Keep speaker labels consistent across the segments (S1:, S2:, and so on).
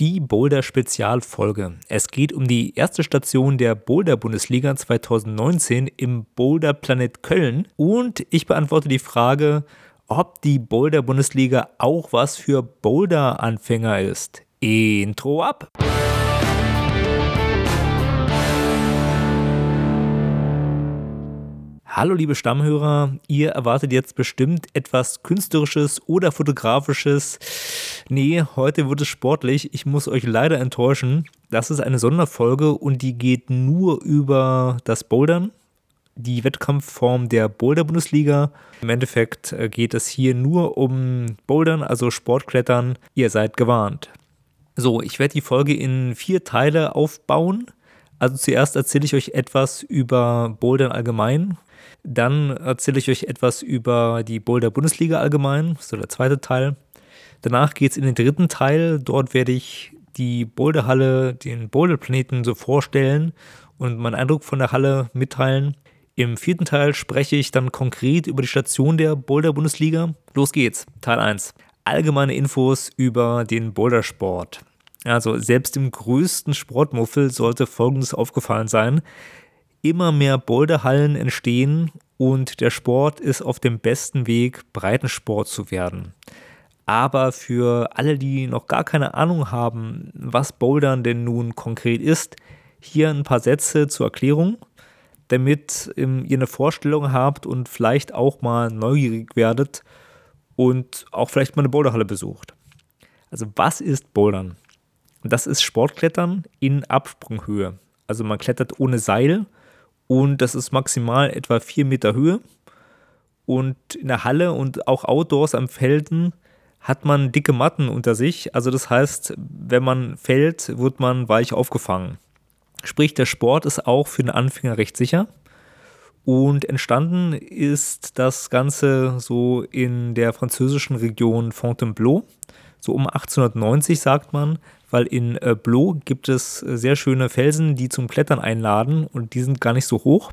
S1: die Boulder-Spezialfolge. Es geht um die erste Station der Boulder-Bundesliga 2019 im Boulder Planet Köln und ich beantworte die Frage, ob die Boulder-Bundesliga auch was für Boulder-Anfänger ist. Intro ab! Hallo liebe Stammhörer, ihr erwartet jetzt bestimmt etwas Künstlerisches oder Fotografisches. Nee, heute wird es sportlich. Ich muss euch leider enttäuschen. Das ist eine Sonderfolge und die geht nur über das Bouldern, die Wettkampfform der Boulder-Bundesliga. Im Endeffekt äh, geht es hier nur um Bouldern, also Sportklettern. Ihr seid gewarnt. So, ich werde die Folge in vier Teile aufbauen. Also zuerst erzähle ich euch etwas über Bouldern allgemein, dann erzähle ich euch etwas über die Boulder Bundesliga allgemein, so der zweite Teil. Danach geht es in den dritten Teil. Dort werde ich die Boulderhalle, den Boulderplaneten so vorstellen und meinen Eindruck von der Halle mitteilen. Im vierten Teil spreche ich dann konkret über die Station der Boulder Bundesliga. Los geht's, Teil 1. Allgemeine Infos über den Bouldersport. Also selbst im größten Sportmuffel sollte Folgendes aufgefallen sein immer mehr Boulderhallen entstehen und der Sport ist auf dem besten Weg, Breitensport zu werden. Aber für alle, die noch gar keine Ahnung haben, was Bouldern denn nun konkret ist, hier ein paar Sätze zur Erklärung, damit ihr eine Vorstellung habt und vielleicht auch mal neugierig werdet und auch vielleicht mal eine Boulderhalle besucht. Also was ist Bouldern? Das ist Sportklettern in Absprunghöhe. Also man klettert ohne Seil und das ist maximal etwa vier Meter Höhe. Und in der Halle und auch outdoors am Felden hat man dicke Matten unter sich. Also das heißt, wenn man fällt, wird man weich aufgefangen. Sprich, der Sport ist auch für den Anfänger recht sicher. Und entstanden ist das Ganze so in der französischen Region Fontainebleau. So um 1890 sagt man, weil in äh, Blo gibt es äh, sehr schöne Felsen, die zum Klettern einladen und die sind gar nicht so hoch.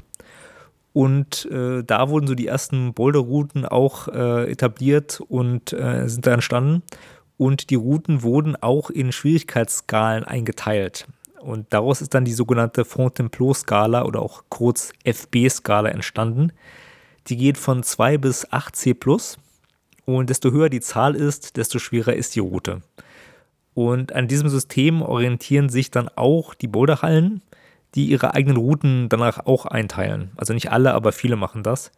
S1: Und äh, da wurden so die ersten Boulderrouten auch äh, etabliert und äh, sind da entstanden. Und die Routen wurden auch in Schwierigkeitsskalen eingeteilt. Und daraus ist dann die sogenannte Fontainebleau-Skala oder auch kurz FB-Skala entstanden. Die geht von 2 bis 8C+. Und desto höher die Zahl ist, desto schwerer ist die Route. Und an diesem System orientieren sich dann auch die Boulderhallen, die ihre eigenen Routen danach auch einteilen. Also nicht alle, aber viele machen das.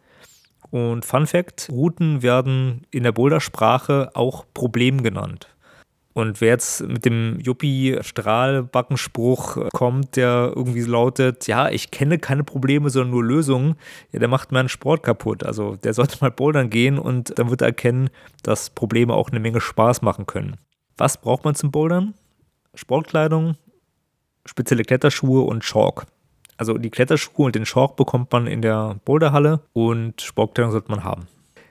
S1: Und Fun Fact: Routen werden in der Bouldersprache auch Problem genannt. Und wer jetzt mit dem Yuppie-Strahlbackenspruch kommt, der irgendwie lautet, ja, ich kenne keine Probleme, sondern nur Lösungen, ja, der macht meinen Sport kaputt. Also der sollte mal bouldern gehen und dann wird er erkennen, dass Probleme auch eine Menge Spaß machen können. Was braucht man zum Bouldern? Sportkleidung, spezielle Kletterschuhe und Chalk. Also die Kletterschuhe und den Chalk bekommt man in der Boulderhalle und Sportkleidung sollte man haben.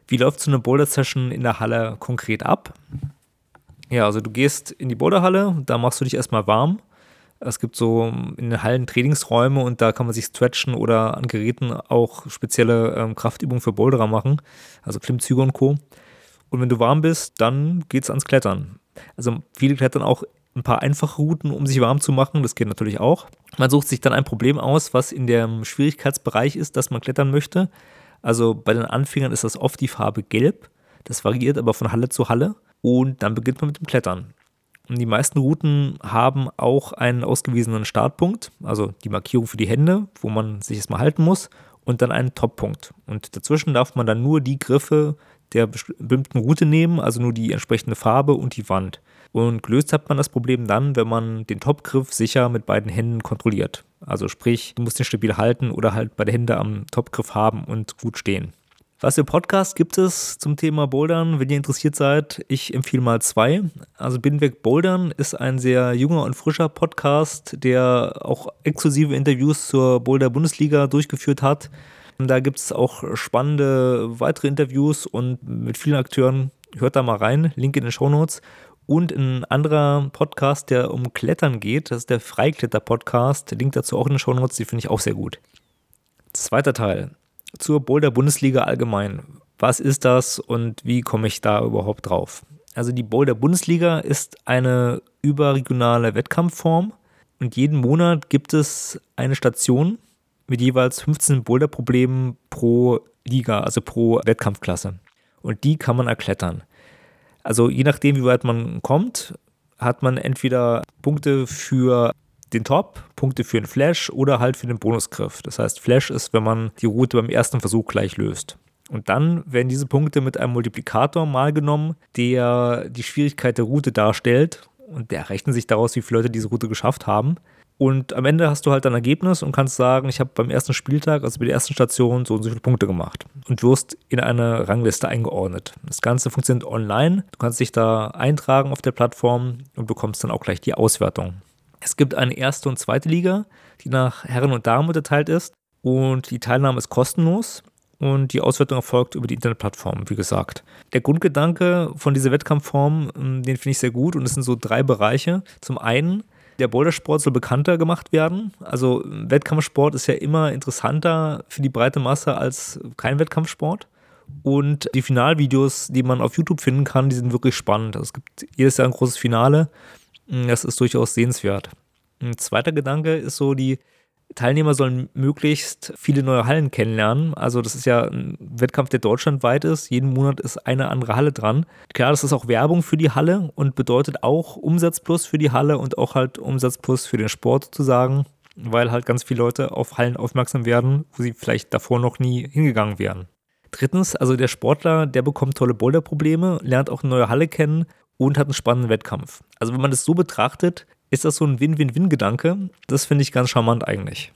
S1: Wie läuft so eine Boulder-Session in der Halle konkret ab? Ja, also du gehst in die Boulderhalle, da machst du dich erstmal warm. Es gibt so in den Hallen Trainingsräume und da kann man sich stretchen oder an Geräten auch spezielle ähm, Kraftübungen für Boulderer machen, also Klimmzüge und Co. Und wenn du warm bist, dann geht's ans Klettern. Also viele klettern auch ein paar einfache Routen, um sich warm zu machen. Das geht natürlich auch. Man sucht sich dann ein Problem aus, was in dem Schwierigkeitsbereich ist, dass man klettern möchte. Also bei den Anfängern ist das oft die Farbe Gelb. Das variiert aber von Halle zu Halle. Und dann beginnt man mit dem Klettern. Und die meisten Routen haben auch einen ausgewiesenen Startpunkt, also die Markierung für die Hände, wo man sich erstmal halten muss, und dann einen Toppunkt. Und dazwischen darf man dann nur die Griffe der bestimmten Route nehmen, also nur die entsprechende Farbe und die Wand. Und gelöst hat man das Problem dann, wenn man den Topgriff sicher mit beiden Händen kontrolliert. Also sprich, du musst den stabil halten oder halt beide Hände am Topgriff haben und gut stehen. Was für Podcasts gibt es zum Thema Bouldern? Wenn ihr interessiert seid, ich empfehle mal zwei. Also Binnenweg Bouldern ist ein sehr junger und frischer Podcast, der auch exklusive Interviews zur Boulder Bundesliga durchgeführt hat. Da gibt es auch spannende weitere Interviews und mit vielen Akteuren. Hört da mal rein, Link in den Show Notes. Und ein anderer Podcast, der um Klettern geht, das ist der Freikletter-Podcast. Link dazu auch in den Show Notes, die finde ich auch sehr gut. Zweiter Teil zur Boulder Bundesliga allgemein. Was ist das und wie komme ich da überhaupt drauf? Also die Boulder-Bundesliga ist eine überregionale Wettkampfform und jeden Monat gibt es eine Station mit jeweils 15 Boulder-Problemen pro Liga, also pro Wettkampfklasse. Und die kann man erklettern. Also je nachdem, wie weit man kommt, hat man entweder Punkte für den Top, Punkte für den Flash oder halt für den Bonusgriff. Das heißt, Flash ist, wenn man die Route beim ersten Versuch gleich löst. Und dann werden diese Punkte mit einem Multiplikator mal genommen, der die Schwierigkeit der Route darstellt. Und der rechnet sich daraus, wie viele Leute diese Route geschafft haben. Und am Ende hast du halt ein Ergebnis und kannst sagen, ich habe beim ersten Spieltag, also bei der ersten Station, so und so viele Punkte gemacht. Und wirst in eine Rangliste eingeordnet. Das Ganze funktioniert online. Du kannst dich da eintragen auf der Plattform und bekommst dann auch gleich die Auswertung. Es gibt eine erste und zweite Liga, die nach Herren und Damen unterteilt ist. Und die Teilnahme ist kostenlos und die Auswertung erfolgt über die Internetplattform, wie gesagt. Der Grundgedanke von dieser Wettkampfform, ähm, den finde ich sehr gut und es sind so drei Bereiche. Zum einen, der Bouldersport soll bekannter gemacht werden. Also Wettkampfsport ist ja immer interessanter für die breite Masse als kein Wettkampfsport. Und die Finalvideos, die man auf YouTube finden kann, die sind wirklich spannend. Also es gibt jedes Jahr ein großes Finale. Das ist durchaus sehenswert. Ein zweiter Gedanke ist so die Teilnehmer sollen möglichst viele neue Hallen kennenlernen. Also das ist ja ein Wettkampf, der deutschlandweit ist. Jeden Monat ist eine andere Halle dran. Klar, das ist auch Werbung für die Halle und bedeutet auch Umsatz plus für die Halle und auch halt Umsatz plus für den Sport sozusagen, weil halt ganz viele Leute auf Hallen aufmerksam werden, wo sie vielleicht davor noch nie hingegangen wären. Drittens, also der Sportler, der bekommt tolle Boulderprobleme, lernt auch eine neue Halle kennen und hat einen spannenden Wettkampf. Also wenn man das so betrachtet, ist das so ein Win-Win-Win-Gedanke. Das finde ich ganz charmant eigentlich.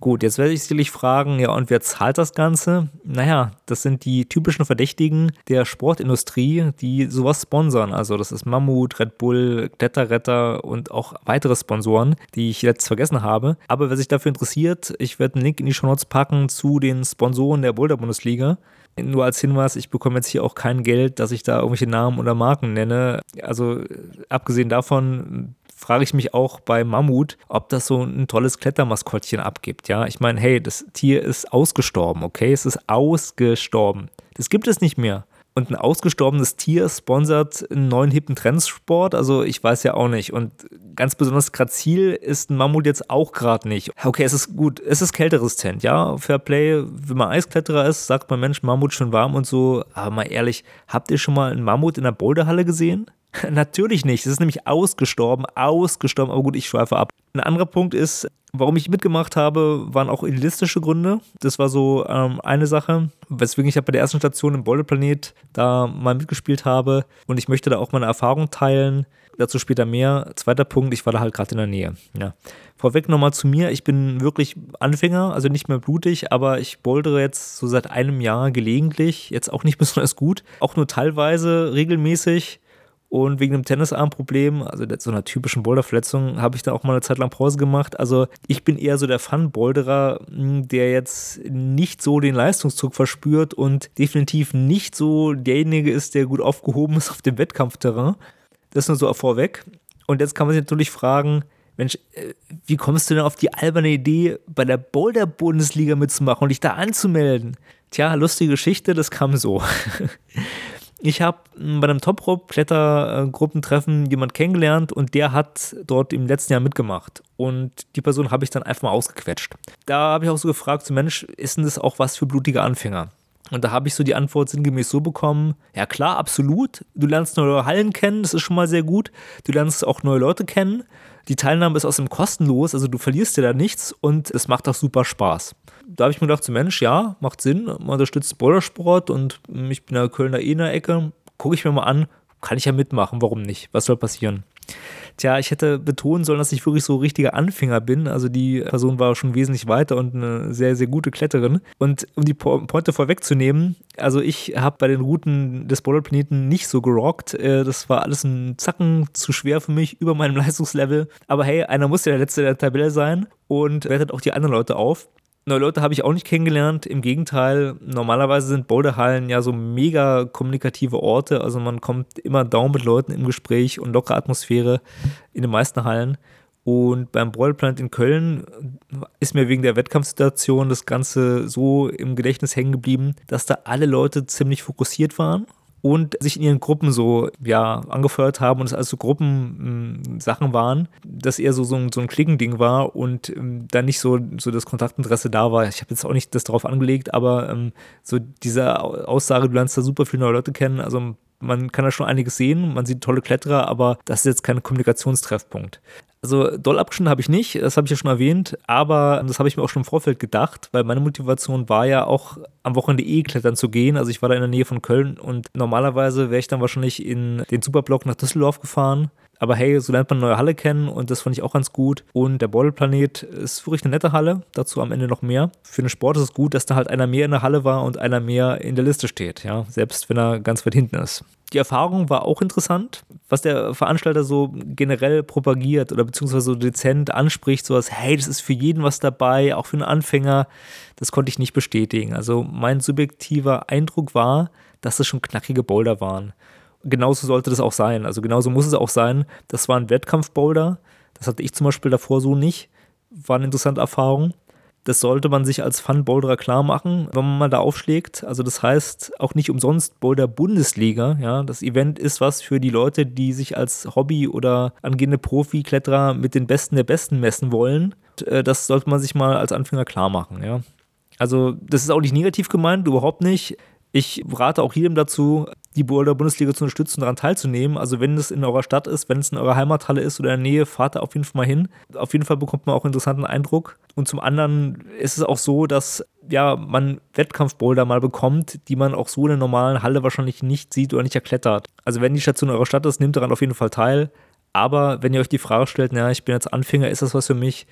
S1: Gut, jetzt werde ich sicherlich fragen, ja, und wer zahlt das Ganze? Naja, das sind die typischen Verdächtigen der Sportindustrie, die sowas sponsern. Also das ist Mammut, Red Bull, Kletterretter und auch weitere Sponsoren, die ich jetzt vergessen habe. Aber wer sich dafür interessiert, ich werde einen Link in die Show Notes packen zu den Sponsoren der Boulder-Bundesliga. Nur als Hinweis, ich bekomme jetzt hier auch kein Geld, dass ich da irgendwelche Namen oder Marken nenne. Also abgesehen davon frage ich mich auch bei Mammut, ob das so ein tolles Klettermaskottchen abgibt. Ja, ich meine, hey, das Tier ist ausgestorben, okay? Es ist ausgestorben. Das gibt es nicht mehr. Und ein ausgestorbenes Tier sponsert einen neuen hippen Trendsport. Also ich weiß ja auch nicht. Und ganz besonders grazil ist ein Mammut jetzt auch gerade nicht. Okay, es ist gut, es ist kälteresistent, ja. Fairplay, wenn man Eiskletterer ist, sagt man, Mensch, Mammut schon warm und so. Aber mal ehrlich, habt ihr schon mal einen Mammut in der Boulderhalle gesehen? Natürlich nicht. Es ist nämlich ausgestorben, ausgestorben. Aber gut, ich schweife ab. Ein anderer Punkt ist, warum ich mitgemacht habe, waren auch idealistische Gründe. Das war so ähm, eine Sache, weswegen ich bei der ersten Station im Boulderplanet da mal mitgespielt habe. Und ich möchte da auch meine Erfahrung teilen. Dazu später mehr. Zweiter Punkt, ich war da halt gerade in der Nähe. Ja. Vorweg nochmal zu mir. Ich bin wirklich Anfänger, also nicht mehr blutig, aber ich bouldere jetzt so seit einem Jahr gelegentlich. Jetzt auch nicht besonders gut. Auch nur teilweise regelmäßig. Und wegen einem Tennisarmproblem, also so einer typischen Boulderverletzung, habe ich da auch mal eine Zeit lang Pause gemacht. Also ich bin eher so der Fun-Boulderer, hm, der jetzt nicht so den Leistungsdruck verspürt und definitiv nicht so derjenige ist, der gut aufgehoben ist auf dem Wettkampfterrain. Das nur so vorweg. Und jetzt kann man sich natürlich fragen, Mensch, äh, wie kommst du denn auf die alberne Idee, bei der Boulder-Bundesliga mitzumachen und dich da anzumelden? Tja, lustige Geschichte, das kam so. Ich habe bei einem Top-Rope-Klettergruppentreffen jemand kennengelernt und der hat dort im letzten Jahr mitgemacht. Und die Person habe ich dann einfach mal ausgequetscht. Da habe ich auch so gefragt, so Mensch, ist denn das auch was für blutige Anfänger? Und da habe ich so die Antwort sinngemäß so bekommen, ja klar, absolut. Du lernst neue Hallen kennen, das ist schon mal sehr gut. Du lernst auch neue Leute kennen. Die Teilnahme ist außerdem kostenlos, also du verlierst dir da nichts und es macht auch super Spaß da habe ich mir gedacht, so Mensch, ja, macht Sinn, man unterstützt Bouldersport und ich bin in der Kölner eh in der Ecke, gucke ich mir mal an, kann ich ja mitmachen, warum nicht, was soll passieren? Tja, ich hätte betonen sollen, dass ich wirklich so richtiger Anfänger bin. Also die Person war schon wesentlich weiter und eine sehr, sehr gute Kletterin. Und um die Pointe vorwegzunehmen, also ich habe bei den Routen des Boulderplaneten nicht so gerockt. Äh, das war alles ein Zacken zu schwer für mich, über meinem Leistungslevel. Aber hey, einer muss ja der Letzte der Tabelle sein und wertet auch die anderen Leute auf. Neue Leute habe ich auch nicht kennengelernt. Im Gegenteil, normalerweise sind Boulderhallen ja so mega kommunikative Orte. Also man kommt immer down mit Leuten im Gespräch und lockere Atmosphäre in den meisten Hallen. Und beim Boulderplant in Köln ist mir wegen der Wettkampfsituation das Ganze so im Gedächtnis hängen geblieben, dass da alle Leute ziemlich fokussiert waren und sich in ihren Gruppen so, ja, angefeuert haben und es also Gruppensachen waren, dass eher so, so ein, so ein Klickending war und ähm, dann nicht so, so das Kontaktinteresse da war. Ich habe jetzt auch nicht das darauf angelegt, aber ähm, so diese Aussage, du lernst da super viele neue Leute kennen, also man kann da schon einiges sehen, man sieht tolle Kletterer, aber das ist jetzt kein Kommunikationstreffpunkt. Also doll abgeschnitten habe ich nicht, das habe ich ja schon erwähnt, aber das habe ich mir auch schon im Vorfeld gedacht, weil meine Motivation war ja auch am Wochenende eh klettern zu gehen. Also ich war da in der Nähe von Köln und normalerweise wäre ich dann wahrscheinlich in den Superblock nach Düsseldorf gefahren. Aber hey, so lernt man eine neue Halle kennen und das fand ich auch ganz gut. Und der Beutelplanet ist wirklich eine nette Halle, dazu am Ende noch mehr. Für den Sport ist es gut, dass da halt einer mehr in der Halle war und einer mehr in der Liste steht, ja, selbst wenn er ganz weit hinten ist. Die Erfahrung war auch interessant, was der Veranstalter so generell propagiert oder beziehungsweise so dezent anspricht, sowas, hey, das ist für jeden was dabei, auch für einen Anfänger, das konnte ich nicht bestätigen. Also mein subjektiver Eindruck war, dass es schon knackige Boulder waren. Genauso sollte das auch sein. Also genauso muss es auch sein. Das war ein Wettkampfboulder. Das hatte ich zum Beispiel davor so nicht. War eine interessante Erfahrung. Das sollte man sich als Fun-Boulderer klar machen, wenn man mal da aufschlägt. Also das heißt auch nicht umsonst Boulder Bundesliga. Ja, das Event ist was für die Leute, die sich als Hobby oder angehende Profi-Kletterer mit den Besten der Besten messen wollen. Äh, das sollte man sich mal als Anfänger klar machen. Ja. Also das ist auch nicht negativ gemeint, überhaupt nicht. Ich rate auch jedem dazu, die Boulder Bundesliga zu unterstützen, daran teilzunehmen. Also wenn es in eurer Stadt ist, wenn es in eurer Heimathalle ist oder in der Nähe, fahrt da auf jeden Fall mal hin. Auf jeden Fall bekommt man auch einen interessanten Eindruck. Und zum anderen ist es auch so, dass ja, man Wettkampfboulder mal bekommt, die man auch so in der normalen Halle wahrscheinlich nicht sieht oder nicht erklettert. Also wenn die Station in eurer Stadt ist, nehmt daran auf jeden Fall teil. Aber wenn ihr euch die Frage stellt, naja, ich bin jetzt Anfänger, ist das was für mich?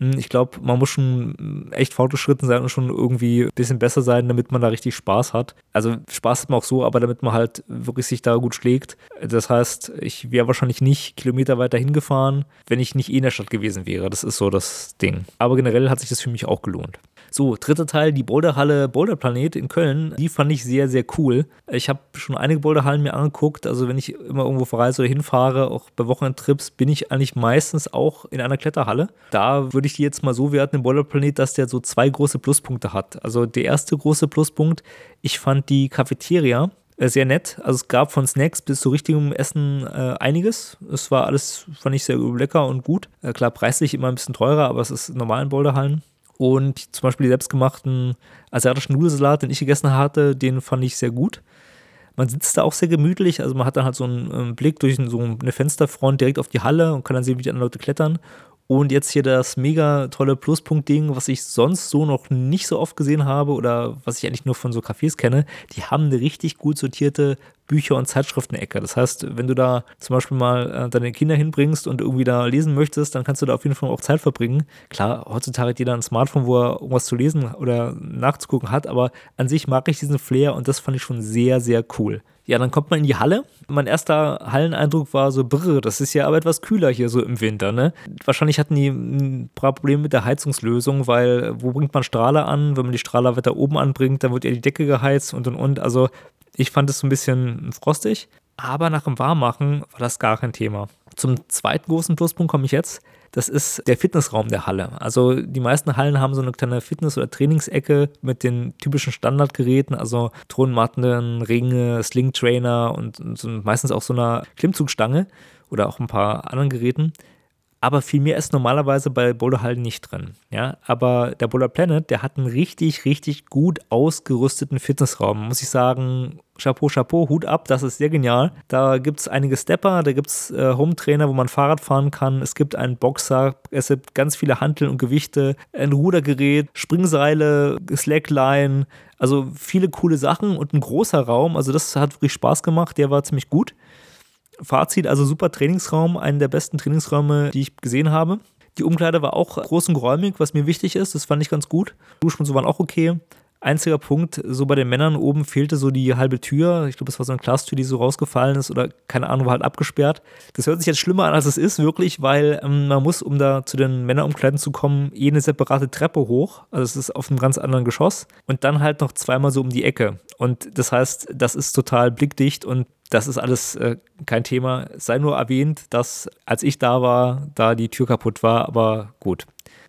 S1: Hm, ich glaube, man muss schon echt fortgeschritten sein und schon irgendwie ein bisschen besser sein, damit man da richtig Spaß hat. Also Spaß hat man auch so, aber damit man halt wirklich sich da gut schlägt. Das heißt, ich wäre wahrscheinlich nicht Kilometer weiter hingefahren, wenn ich nicht eh in der Stadt gewesen wäre. Das ist so das Ding. Aber generell hat sich das für mich auch gelohnt. So, dritter Teil, die Boulderhalle Boulderplanet in Köln. Die fand ich sehr, sehr cool. Ich habe schon einige Boulderhallen mir angeguckt. Also, wenn ich immer irgendwo verreise oder hinfahre, auch bei Wochenendtrips, bin ich eigentlich meistens auch in einer Kletterhalle. Da würde ich die jetzt mal so werten im Boulderplanet, dass der so zwei große Pluspunkte hat. Also, der erste große Pluspunkt, ich fand die Cafeteria äh, sehr nett. Also es gab von Snacks bis zu richtigem Essen äh, einiges. Es war alles, fand ich sehr lecker und gut. Äh, klar, preislich immer ein bisschen teurer, aber es ist normal in Boulderhallen. Und zum Beispiel die selbstgemachten asiatischen Nudelsalat, den ich gegessen hatte, den fand ich sehr gut. Man sitzt da auch sehr gemütlich, also man hat dann halt so einen, einen Blick durch so eine Fensterfront direkt auf die Halle und kann dann sehen, wie die anderen Leute klettern. Und jetzt hier das mega tolle Pluspunkt-Ding, was ich sonst so noch nicht so oft gesehen habe oder was ich eigentlich nur von so Cafés kenne. Die haben eine richtig gut sortierte Bücher- und Zeitschriften-Ecke. Das heißt, wenn du da zum Beispiel mal äh, deine Kinder hinbringst und irgendwie da lesen möchtest, dann kannst du da auf jeden Fall auch Zeit verbringen. Klar, heutzutage hat jeder ein Smartphone, wo er irgendwas zu lesen oder nachzugucken hat, aber an sich mag ich diesen Flair und das fand ich schon sehr, sehr cool. Ja, dann kommt man in die Halle. Mein erster Halleneindruck war so, brr, das ist ja aber etwas kühler hier so im Winter, ne? Wahrscheinlich hatten die ein paar Probleme mit der Heizungslösung, weil wo bringt man Strahler an? Wenn man die Strahler weiter oben anbringt, dann wird ja die Decke geheizt und und und. Also ich fand es so ein bisschen frostig, aber nach dem Warmmachen war das gar kein Thema. Zum zweiten großen Pluspunkt komme ich jetzt. Das ist der Fitnessraum der Halle. Also die meisten Hallen haben so eine kleine Fitness- oder Trainingsecke mit den typischen Standardgeräten, also Thronmatten, Ringe, Slingtrainer und, und meistens auch so einer Klimmzugstange oder auch ein paar anderen Geräten aber viel mehr ist normalerweise bei Boulder Hallen nicht drin. Ja, aber der Boulder Planet, der hat einen richtig, richtig gut ausgerüsteten Fitnessraum. Muss ich sagen, Chapeau, Chapeau, Hut ab, das ist sehr genial. Da gibt es einige Stepper, da gibt es äh, Home-Trainer, wo man Fahrrad fahren kann. Es gibt einen Boxer, es gibt ganz viele Hanteln und Gewichte, ein Rudergerät, Springseile, Slackline, also viele coole Sachen und ein großer Raum. Also das hat wirklich Spaß gemacht, der war ziemlich gut. Fazit, also super Trainingsraum, einen der besten Trainingsräume, die ich gesehen habe. Die Umkleide war auch groß und geräumig, was mir wichtig ist. Das fand ich ganz gut. Duschen und so waren auch okay. Einziger Punkt, so bei den Männern oben fehlte so die halbe Tür. Ich glaube, es war so eine Glastür, die so rausgefallen ist oder keine Ahnung, war halt abgesperrt. Das hört sich jetzt schlimmer an, als es ist, wirklich, weil ähm, man muss, um da zu den Männerumkleiden zu kommen, eh eine separate Treppe hoch. Also es ist auf einem ganz anderen Geschoss und dann halt noch zweimal so um die Ecke. Und das heißt, das ist total blickdicht und das ist alles äh, kein Thema. Sei nur erwähnt, dass als ich da war, da die Tür kaputt war, aber gut.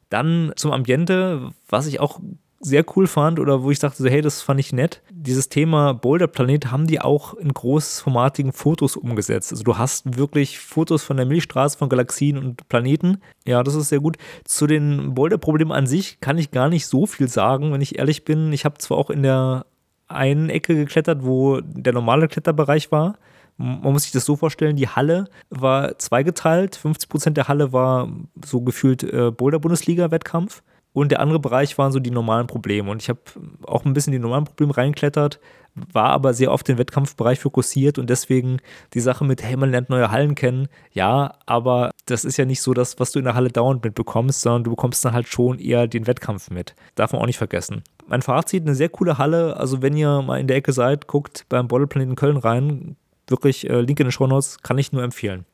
S1: Dann zum Ambiente, was ich auch sehr cool fand oder wo ich dachte, so, hey, das fand ich nett. Dieses Thema Boulderplanet haben die auch in großformatigen Fotos umgesetzt. Also du hast wirklich Fotos von der Milchstraße, von Galaxien und Planeten. Ja, das ist sehr gut. Zu den Boulder-Problemen an sich kann ich gar nicht so viel sagen, wenn ich ehrlich bin. Ich habe zwar auch in der einen Ecke geklettert, wo der normale Kletterbereich war. Man muss sich das so vorstellen, die Halle war zweigeteilt. 50 Prozent der Halle war so gefühlt äh, Boulder-Bundesliga-Wettkampf. Und der andere Bereich waren so die normalen Probleme. Und ich habe auch ein bisschen die normalen Probleme reingeklettert, war aber sehr auf den Wettkampfbereich fokussiert und deswegen die Sache mit, hey, man lernt neue Hallen kennen. Ja, aber das ist ja nicht so das, was du in der Halle dauernd mitbekommst, sondern du bekommst dann halt schon eher den Wettkampf mit. Darf man auch nicht vergessen. Mein Fazit, eine sehr coole Halle. Also wenn ihr mal in der Ecke seid, guckt beim Bottleplaneten Köln rein. Wirklich, äh, Link in den Show Notes, kann ich nur empfehlen.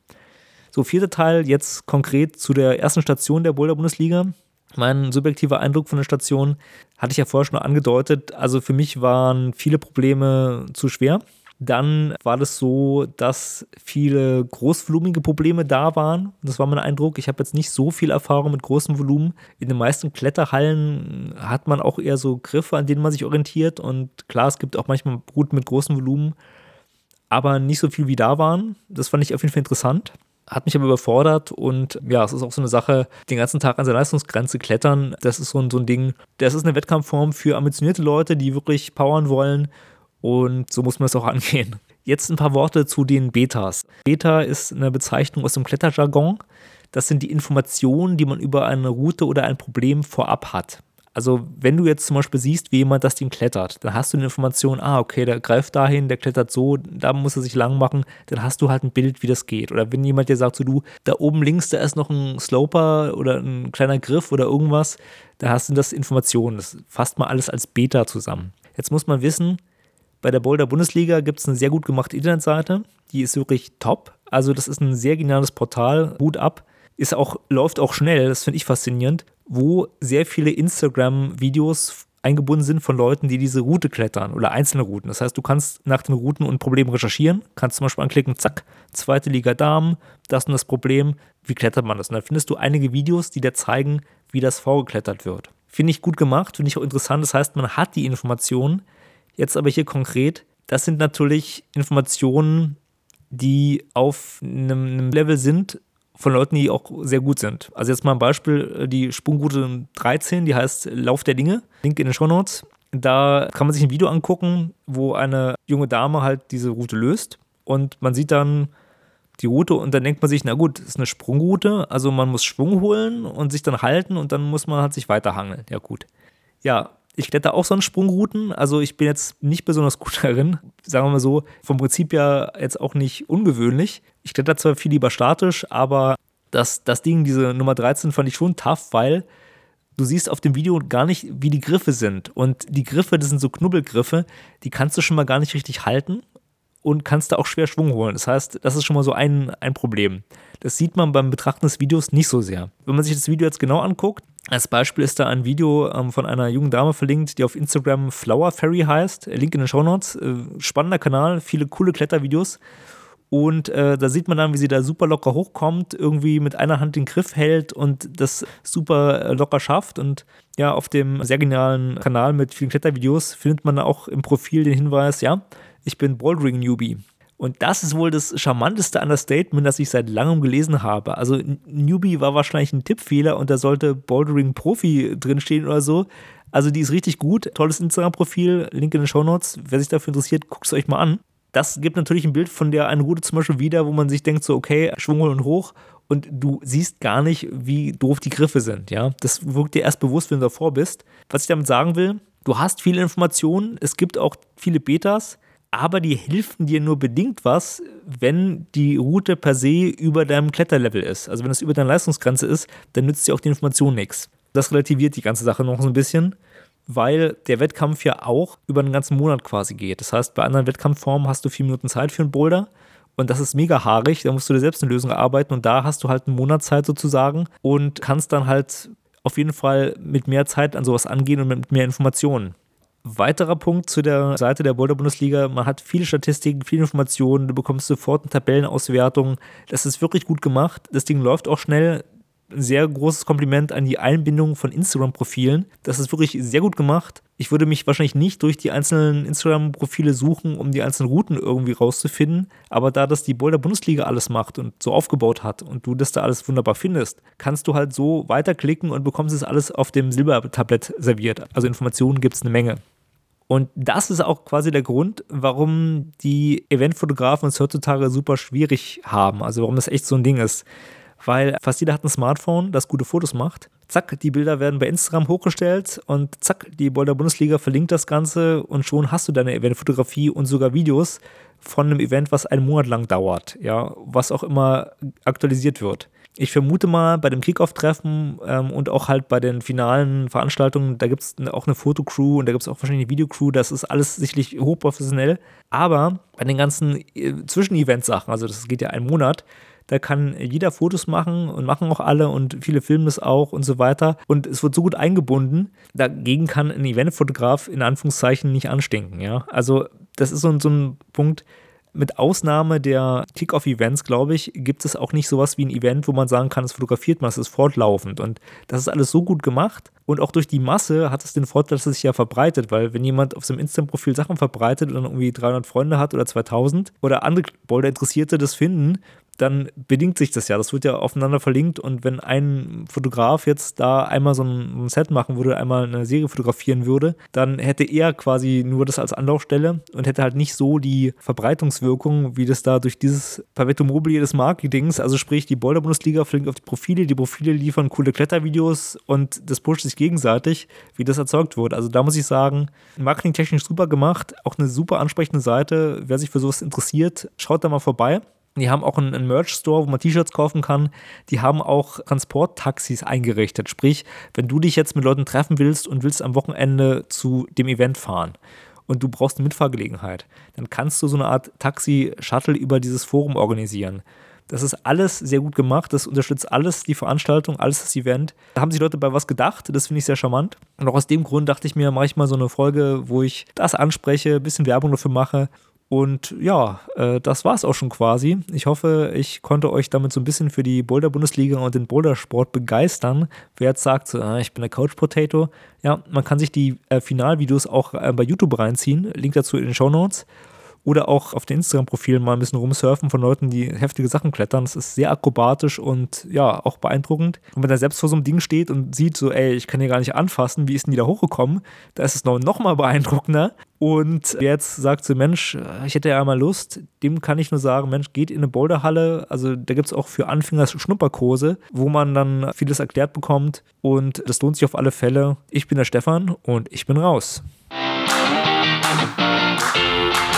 S1: So, vierter Teil jetzt konkret zu der ersten Station der Boulder-Bundesliga. Mein subjektiver Eindruck von der Station hatte ich ja vorher schon angedeutet. Also für mich waren viele Probleme zu schwer. Dann war das so, dass viele großvolumige Probleme da waren. Das war mein Eindruck. Ich habe jetzt nicht so viel Erfahrung mit großem Volumen. In den meisten Kletterhallen hat man auch eher so Griffe, an denen man sich orientiert. Und klar, es gibt auch manchmal Routen mit großem Volumen, aber nicht so viel wie da waren. Das fand ich auf jeden Fall interessant hat mich aber überfordert und ja, es ist auch so eine Sache, den ganzen Tag an der Leistungsgrenze klettern, das ist so ein, so ein Ding, das ist eine Wettkampfform für ambitionierte Leute, die wirklich powern wollen und so muss man es auch angehen. Jetzt ein paar Worte zu den Betas. Beta ist eine Bezeichnung aus dem Kletterjargon. Das sind die Informationen, die man über eine Route oder ein Problem vorab hat. Also, wenn du jetzt zum Beispiel siehst, wie jemand das Ding klettert, dann hast du eine Information, ah, okay, der greift dahin, der klettert so, da muss er sich lang machen, dann hast du halt ein Bild, wie das geht. Oder wenn jemand dir sagt, so du, da oben links, da ist noch ein Sloper oder ein kleiner Griff oder irgendwas, da hast du das Informationen. Das fasst mal alles als Beta zusammen. Jetzt muss man wissen, bei der Boulder Bundesliga gibt es eine sehr gut gemachte Internetseite, die ist wirklich top. Also, das ist ein sehr geniales Portal, Hut ab. Ist auch, läuft auch schnell, das finde ich faszinierend wo sehr viele Instagram-Videos eingebunden sind von Leuten, die diese Route klettern oder einzelne Routen. Das heißt, du kannst nach den Routen und Problemen recherchieren, kannst zum Beispiel anklicken, zack, zweite Liga Damen, das und das Problem, wie klettert man das? Und dann findest du einige Videos, die dir zeigen, wie das vorgeklettert wird. Finde ich gut gemacht, finde ich auch interessant. Das heißt, man hat die Informationen. Jetzt aber hier konkret, das sind natürlich Informationen, die auf einem, einem Level sind, von Leuten, die auch sehr gut sind. Also jetzt mal ein Beispiel, äh, die Sprungroute 13, die heißt Lauf der Dinge, Link in den Show Notes. Da kann man sich ein Video angucken, wo eine junge Dame halt diese Route löst und man sieht dann die Route und dann denkt man sich, na gut, das ist eine Sprungroute, also man muss Schwung holen und sich dann halten und dann muss man halt sich weiterhangeln. Ja gut. Ja, ich kletter auch so an Sprungrouten, also ich bin jetzt nicht besonders gut darin, sagen wir mal so, vom Prinzip ja jetzt auch nicht ungewöhnlich. Ich kletter zwar viel lieber statisch, aber das, das Ding, diese Nummer 13, fand ich schon tough, weil du siehst auf dem Video gar nicht, wie die Griffe sind. Und die Griffe, das sind so Knubbelgriffe, die kannst du schon mal gar nicht richtig halten und kannst da auch schwer Schwung holen. Das heißt, das ist schon mal so ein, ein Problem. Das sieht man beim Betrachten des Videos nicht so sehr. Wenn man sich das Video jetzt genau anguckt, als Beispiel ist da ein Video ähm, von einer jungen Dame verlinkt, die auf Instagram Flower Fairy heißt. Link in den Show Notes. Äh, spannender Kanal, viele coole Klettervideos. Und äh, da sieht man dann, wie sie da super locker hochkommt, irgendwie mit einer Hand den Griff hält und das super äh, locker schafft. Und ja, auf dem sehr genialen Kanal mit vielen Klettervideos findet man auch im Profil den Hinweis, ja, ich bin Bouldering Newbie. Und das ist wohl das charmanteste Understatement, das ich seit langem gelesen habe. Also Newbie war wahrscheinlich ein Tippfehler und da sollte Bouldering Profi drinstehen oder so. Also die ist richtig gut. Tolles Instagram-Profil, Link in den Show Notes. Wer sich dafür interessiert, guckt es euch mal an. Das gibt natürlich ein Bild von der einen Route zum Beispiel wieder, wo man sich denkt so, okay, Schwung und hoch und du siehst gar nicht, wie doof die Griffe sind. Ja, das wirkt dir erst bewusst, wenn du davor bist. Was ich damit sagen will, du hast viele Informationen, es gibt auch viele Betas aber die helfen dir nur bedingt was, wenn die Route per se über deinem Kletterlevel ist. Also wenn es über deiner Leistungsgrenze ist, dann nützt dir auch die Information nichts. Das relativiert die ganze Sache noch so ein bisschen, weil der Wettkampf ja auch über einen ganzen Monat quasi geht. Das heißt, bei anderen Wettkampfformen hast du vier Minuten Zeit für einen Boulder und das ist mega haarig, da musst du dir selbst eine Lösung erarbeiten und da hast du halt einen Monat Zeit sozusagen und kannst dann halt auf jeden Fall mit mehr Zeit an sowas angehen und mit mehr Informationen. Weiterer Punkt zu der Seite der Boulder-Bundesliga, man hat viele Statistiken, viele Informationen, du bekommst sofort eine Tabellenauswertung. Das ist wirklich gut gemacht. Das Ding läuft auch schnell. ein sehr großes Kompliment an die Einbindung von Instagram-Profilen. Das ist wirklich sehr gut gemacht. Ich würde mich wahrscheinlich nicht durch die einzelnen Instagram-Profile suchen, um die einzelnen Routen irgendwie rauszufinden. Aber da das die Boulder Bundesliga alles macht und so aufgebaut hat und du das da alles wunderbar findest, kannst du halt so weiterklicken und bekommst es alles auf dem Silbertablett serviert. Also Informationen gibt es eine Menge. Und das ist auch quasi der Grund, warum die Eventfotografen es heutzutage super schwierig haben. Also warum das echt so ein Ding ist. Weil fast jeder hat ein Smartphone, das gute Fotos macht. Zack, die Bilder werden bei Instagram hochgestellt und zack, die Boulder Bundesliga verlinkt das Ganze und schon hast du deine Eventfotografie und sogar Videos von einem Event, was einen Monat lang dauert, ja, was auch immer aktualisiert wird ich vermute mal, bei dem Kickoff-Treffen ähm, und auch halt bei den finalen Veranstaltungen, da gibt es auch eine Fotocrew und da gibt es auch wahrscheinlich eine Videocrew, das ist alles sicherlich hochprofessionell. Aber bei den ganzen äh, Zwischen-Event-Sachen, also das geht ja einen Monat, da kann jeder Fotos machen und machen auch alle und viele filmen das auch und so weiter. Und es wird so gut eingebunden, dagegen kann ein Eventfotograf in Anführungszeichen nicht anstinken. Ja? Also das ist so, so ein Punkt, mit Ausnahme der Kick-Off-Events, glaube ich, gibt es auch nicht sowas wie ein Event, wo man sagen kann, es fotografiert man, es ist fortlaufend. Und das ist alles so gut gemacht. Und auch durch die Masse hat es den Vorteil, dass es sich ja verbreitet, weil wenn jemand auf seinem Instagram-Profil Sachen verbreitet und dann irgendwie 300 Freunde hat oder 2000 oder andere Boulder-Interessierte das finden, dann bedingt sich das ja. Das wird ja aufeinander verlinkt und wenn ein Fotograf jetzt da einmal so ein, Set machen würde, einmal eine Serie fotografieren würde, dann hätte er quasi nur das als Anlaufstelle und hätte halt nicht so die Verbreitungswirkung, wie das da durch dieses Perpetuum mobile des Marketings, also sprich die Boulder Bundesliga verlinkt auf die Profile, die Profile liefern coole Klettervideos und das pusht sich gegenseitig, wie das erzeugt wird. Also da muss ich sagen, marketingtechnisch super gemacht, auch eine super ansprechende Seite. Wer sich für sowas interessiert, schaut da mal vorbei. Die haben auch einen, Merch-Store, wo man T-Shirts kaufen kann. Die haben auch Transporttaxis eingerichtet. Sprich, wenn du dich jetzt mit Leuten treffen willst und willst am Wochenende zu dem Event fahren und du brauchst eine Mitfahrgelegenheit, dann kannst du so eine Art Taxi-Shuttle über dieses Forum organisieren. Das ist alles sehr gut gemacht. Das unterstützt alles die Veranstaltung, alles das Event. Da haben sich Leute bei was gedacht. Das finde ich sehr charmant. Und auch aus dem Grund dachte ich mir, mache ich mal so eine Folge, wo ich das anspreche, ein bisschen Werbung dafür mache und ja, äh, das war es auch schon quasi. Ich hoffe, ich konnte euch damit so ein bisschen für die Boulder-Bundesliga und den Bouldersport begeistern. Wer jetzt sagt, so, ah, ich bin der Couch Potato, ja, man kann sich die äh, Finalvideos auch äh, bei YouTube reinziehen. Link dazu in den Show Notes oder auch auf den Instagram-Profilen mal ein bisschen rumsurfen von Leuten, die heftige Sachen klettern. Das ist sehr akrobatisch und ja, auch beeindruckend. Und wenn er selbst vor so einem Ding steht und sieht so, ey, ich kann hier gar nicht anfassen, wie ist denn die da hochgekommen? Da ist es noch, noch mal beeindruckender. Und jetzt sagt so, Mensch, ich hätte ja mal Lust, dem kann ich nur sagen, Mensch, geht in eine Boulderhalle. Also da gibt es auch für Anfänger Schnupperkurse, wo man dann vieles erklärt bekommt. Und das lohnt sich auf alle Fälle. Ich bin der Stefan und ich bin raus.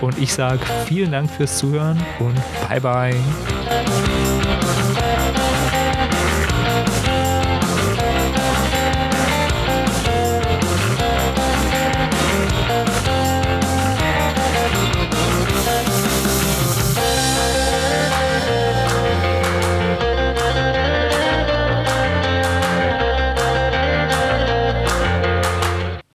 S1: und ich sage vielen Dank fürs Zuhören und bye bye.